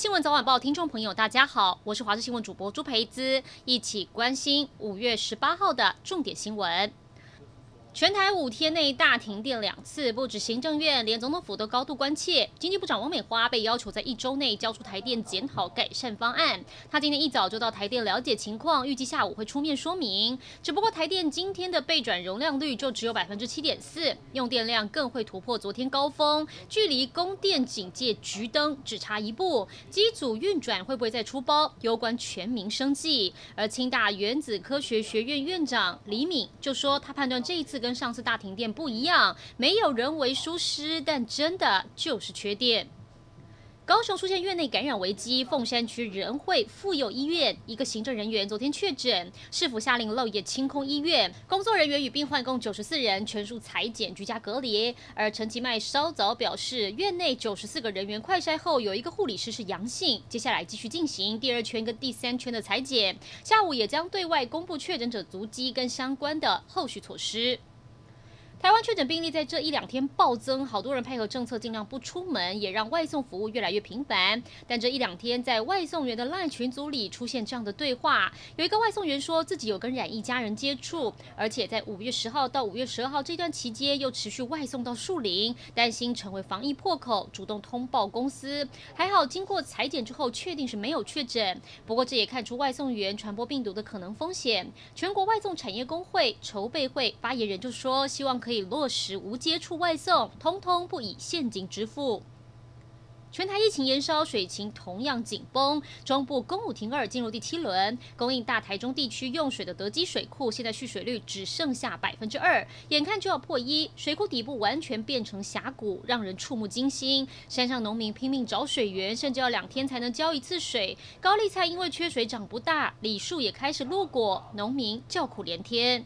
新闻早晚报，听众朋友，大家好，我是华视新闻主播朱培姿，一起关心五月十八号的重点新闻。全台五天内大停电两次，不止行政院，连总统府都高度关切。经济部长王美花被要求在一周内交出台电检讨改善方案。她今天一早就到台电了解情况，预计下午会出面说明。只不过台电今天的备转容量率就只有百分之七点四，用电量更会突破昨天高峰，距离供电警戒橘灯只差一步。机组运转会不会再出包，攸关全民生计。而清大原子科学学院院长李敏就说，他判断这一次。跟上次大停电不一样，没有人为疏失，但真的就是缺电。高雄出现院内感染危机，凤山区仁惠妇幼医院一个行政人员昨天确诊，市府下令漏夜清空医院，工作人员与病患共九十四人全数裁检居家隔离。而陈其迈稍早表示，院内九十四个人员快筛后有一个护理师是阳性，接下来继续进行第二圈跟第三圈的裁检，下午也将对外公布确诊者足迹跟相关的后续措施。台湾确诊病例在这一两天暴增，好多人配合政策尽量不出门，也让外送服务越来越频繁。但这一两天在外送员的 LINE 群组里出现这样的对话，有一个外送员说自己有跟染疫家人接触，而且在五月十号到五月十二号这段期间又持续外送到树林，担心成为防疫破口，主动通报公司。还好经过裁检之后确定是没有确诊，不过这也看出外送员传播病毒的可能风险。全国外送产业工会筹备会发言人就说，希望可。可以落实无接触外送，通通不以现金支付。全台疫情延烧，水情同样紧绷。中部供五停二进入第七轮，供应大台中地区用水的德基水库，现在蓄水率只剩下百分之二，眼看就要破一，水库底部完全变成峡谷，让人触目惊心。山上农民拼命找水源，甚至要两天才能浇一次水。高丽菜因为缺水长不大，李树也开始落果，农民叫苦连天。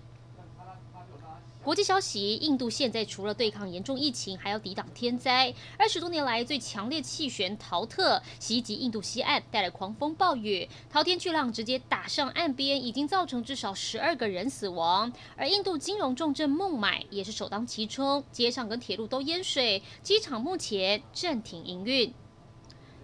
国际消息：印度现在除了对抗严重疫情，还要抵挡天灾。二十多年来最强烈气旋陶特袭击印度西岸，带来狂风暴雨，滔天巨浪直接打上岸边，已经造成至少十二个人死亡。而印度金融重镇孟买也是首当其冲，街上跟铁路都淹水，机场目前暂停营运。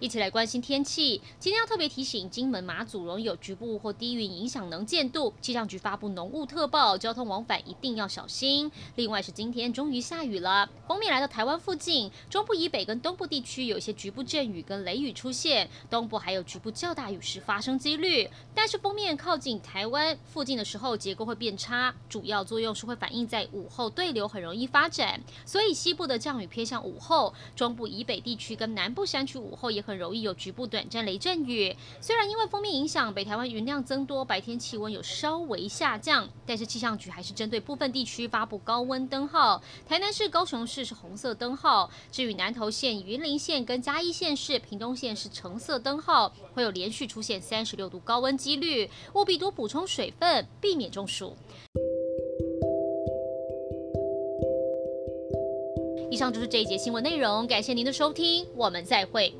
一起来关心天气。今天要特别提醒，金门、马祖容有局部或低云影响能见度，气象局发布浓雾特报，交通往返一定要小心。另外是今天终于下雨了，锋面来到台湾附近，中部以北跟东部地区有一些局部阵雨跟雷雨出现，东部还有局部较大雨势发生几率。但是锋面靠近台湾附近的时候，结构会变差，主要作用是会反映在午后对流很容易发展，所以西部的降雨偏向午后，中部以北地区跟南部山区午后也很。很容易有局部短暂雷阵雨。虽然因为锋面影响，北台湾云量增多，白天气温有稍微下降，但是气象局还是针对部分地区发布高温灯号。台南市、高雄市是红色灯号，至于南投县、云林县跟嘉义县市、屏东县是橙色灯号，会有连续出现三十六度高温几率，务必多补充水分，避免中暑。以上就是这一节新闻内容，感谢您的收听，我们再会。